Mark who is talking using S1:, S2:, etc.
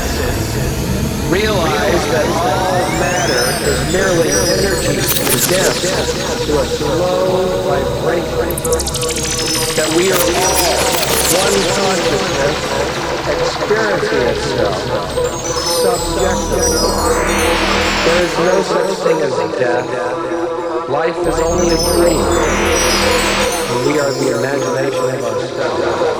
S1: Acid realized that all matter is merely energy condensed to a slow vibration. That we are all one consciousness experiencing itself subjectively. There is no such thing as death. Life is only a dream. And we are the imagination of ourselves.